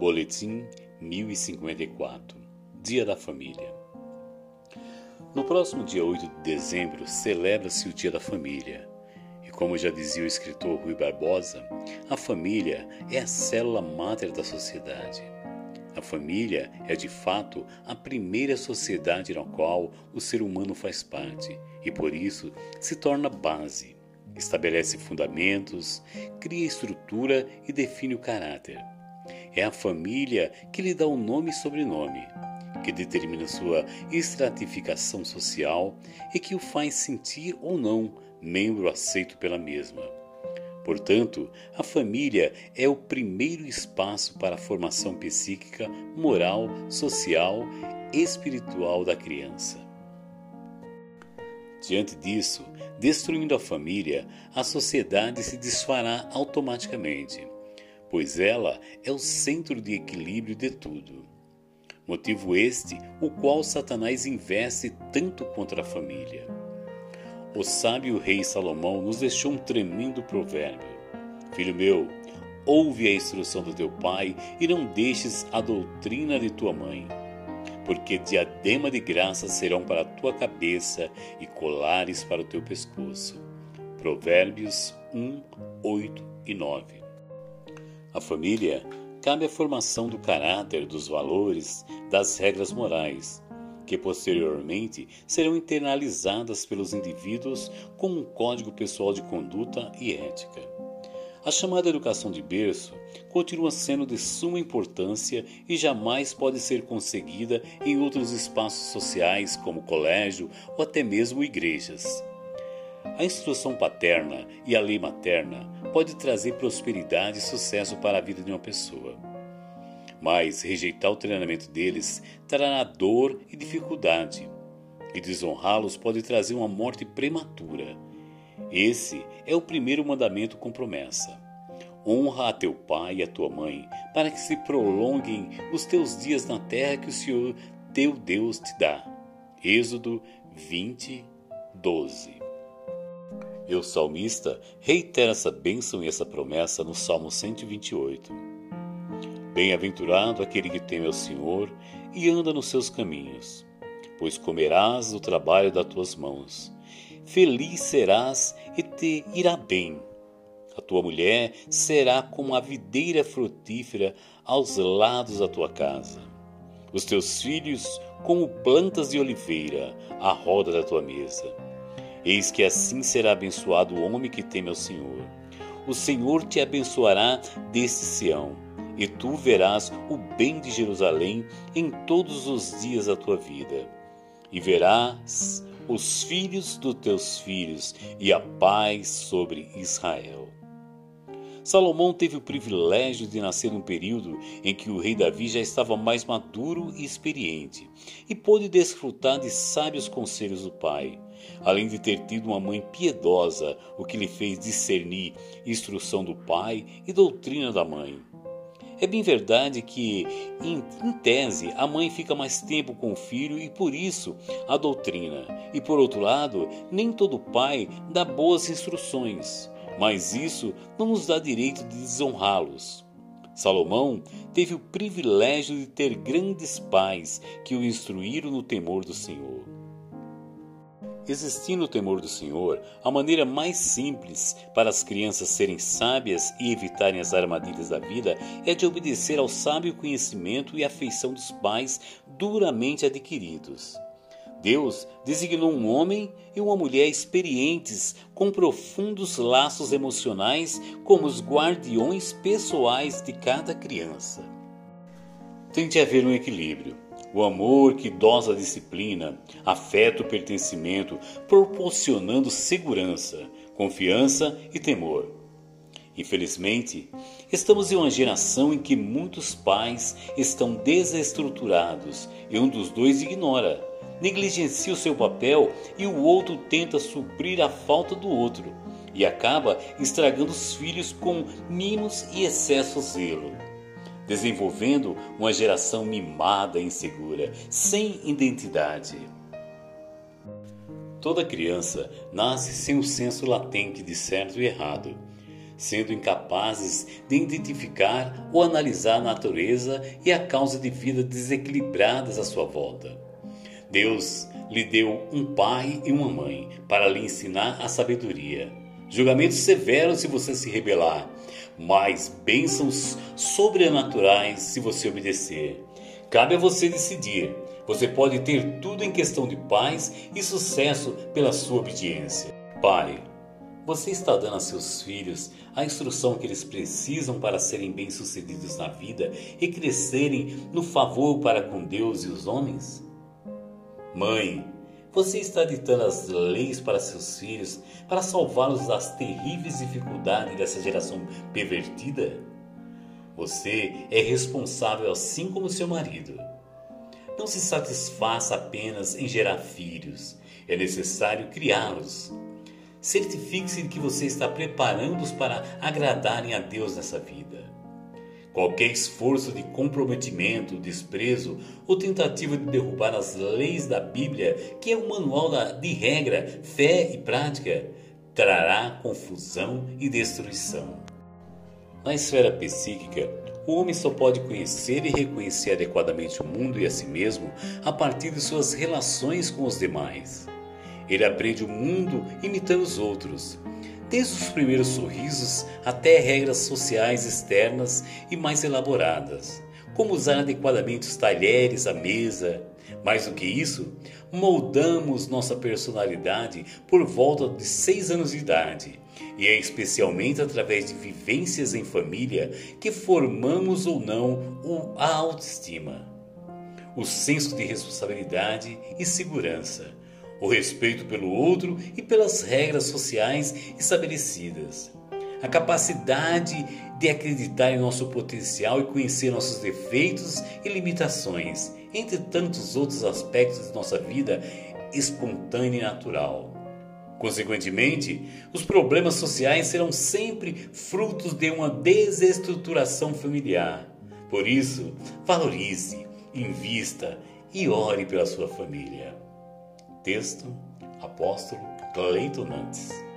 Boletim 1054 Dia da Família No próximo dia 8 de dezembro celebra-se o Dia da Família. E como já dizia o escritor Rui Barbosa, a família é a célula máter da sociedade. A família é de fato a primeira sociedade na qual o ser humano faz parte e por isso se torna base. Estabelece fundamentos, cria estrutura e define o caráter. É a família que lhe dá o nome e sobrenome, que determina sua estratificação social e que o faz sentir ou não membro aceito pela mesma. Portanto, a família é o primeiro espaço para a formação psíquica, moral, social e espiritual da criança. Diante disso, destruindo a família, a sociedade se desfará automaticamente pois ela é o centro de equilíbrio de tudo. Motivo este o qual Satanás investe tanto contra a família. O sábio rei Salomão nos deixou um tremendo provérbio: Filho meu, ouve a instrução do teu pai e não deixes a doutrina de tua mãe, porque diadema de graça serão para a tua cabeça e colares para o teu pescoço. Provérbios 1, 8 e 9. A família cabe a formação do caráter, dos valores, das regras morais, que posteriormente serão internalizadas pelos indivíduos como um código pessoal de conduta e ética. A chamada educação de berço continua sendo de suma importância e jamais pode ser conseguida em outros espaços sociais como colégio ou até mesmo igrejas. A instrução paterna e a lei materna pode trazer prosperidade e sucesso para a vida de uma pessoa. Mas rejeitar o treinamento deles trará dor e dificuldade, e desonrá-los pode trazer uma morte prematura. Esse é o primeiro mandamento com promessa. Honra a teu pai e a tua mãe, para que se prolonguem os teus dias na terra que o Senhor teu Deus te dá. Êxodo 20, 12. E o salmista reitera essa bênção e essa promessa no Salmo 128. Bem-aventurado aquele que teme ao Senhor e anda nos seus caminhos, pois comerás do trabalho das tuas mãos. Feliz serás e te irá bem. A tua mulher será como a videira frutífera aos lados da tua casa. Os teus filhos como plantas de oliveira à roda da tua mesa. Eis que assim será abençoado o homem que teme ao Senhor. O Senhor te abençoará deste Sião, e tu verás o bem de Jerusalém em todos os dias da tua vida. E verás os filhos dos teus filhos e a paz sobre Israel. Salomão teve o privilégio de nascer num período em que o rei Davi já estava mais maduro e experiente, e pôde desfrutar de sábios conselhos do pai, além de ter tido uma mãe piedosa, o que lhe fez discernir instrução do pai e doutrina da mãe. É bem verdade que, em, em, tese, a mãe fica mais tempo com o filho e por isso a doutrina. E por outro lado, nem todo pai dá boas instruções mas isso não nos dá direito de desonrá-los. Salomão teve o privilégio de ter grandes pais que o instruíram no temor do Senhor. Existindo o temor do Senhor, a maneira mais simples para as crianças serem sábias e evitarem as armadilhas da vida é de obedecer ao sábio conhecimento e afeição dos pais duramente adquiridos. Deus designou um homem e uma mulher experientes com profundos laços emocionais como os guardiões pessoais de cada criança. Tem de haver um equilíbrio. O amor que dosa a disciplina, afeta o pertencimento, proporcionando segurança, confiança e temor. Infelizmente, estamos em uma geração em que muitos pais estão desestruturados e um dos dois ignora negligencia o seu papel e o outro tenta suprir a falta do outro e acaba estragando os filhos com mimos e excesso zelo, desenvolvendo uma geração mimada e insegura, sem identidade. Toda criança nasce sem o senso latente de certo e errado. sendo incapazes de identificar ou analisar a natureza e a causa de vida desequilibradas à sua volta. Deus lhe deu um pai e uma mãe para lhe ensinar a sabedoria. Julgamentos severos se você se rebelar, mas bênçãos sobrenaturais se você obedecer. Cabe a você decidir. Você pode ter tudo em questão de paz e sucesso pela sua obediência. Pai, você está dando a seus filhos a instrução que eles precisam para serem bem-sucedidos na vida e crescerem no favor para com Deus e os homens? Mãe, você está ditando as leis para seus filhos para salvá-los das terríveis dificuldades dessa geração pervertida? Você é responsável assim como seu marido. Não se satisfaça apenas em gerar filhos, é necessário criá-los. Certifique-se de que você está preparando-os para agradarem a Deus nessa vida. Qualquer esforço de comprometimento, desprezo ou tentativa de derrubar as leis da Bíblia, que é o manual de regra, fé e prática, trará confusão e destruição. Na esfera psíquica, o homem só pode conhecer e reconhecer adequadamente o mundo e a si mesmo a partir de suas relações com os demais. Ele aprende o mundo imitando os outros, desde os primeiros sorrisos até regras sociais externas e mais elaboradas, como usar adequadamente os talheres, a mesa. Mais do que isso, moldamos nossa personalidade por volta de seis anos de idade, e é especialmente através de vivências em família que formamos ou não a autoestima, o senso de responsabilidade e segurança o respeito pelo outro e pelas regras sociais estabelecidas, a capacidade de acreditar em nosso potencial e conhecer nossos defeitos e limitações, entre tantos outros aspectos de nossa vida espontânea e natural. Consequentemente, os problemas sociais serão sempre frutos de uma desestruturação familiar. Por isso, valorize, invista e ore pela sua família. Texto: Apóstolo Cleiton Nantes.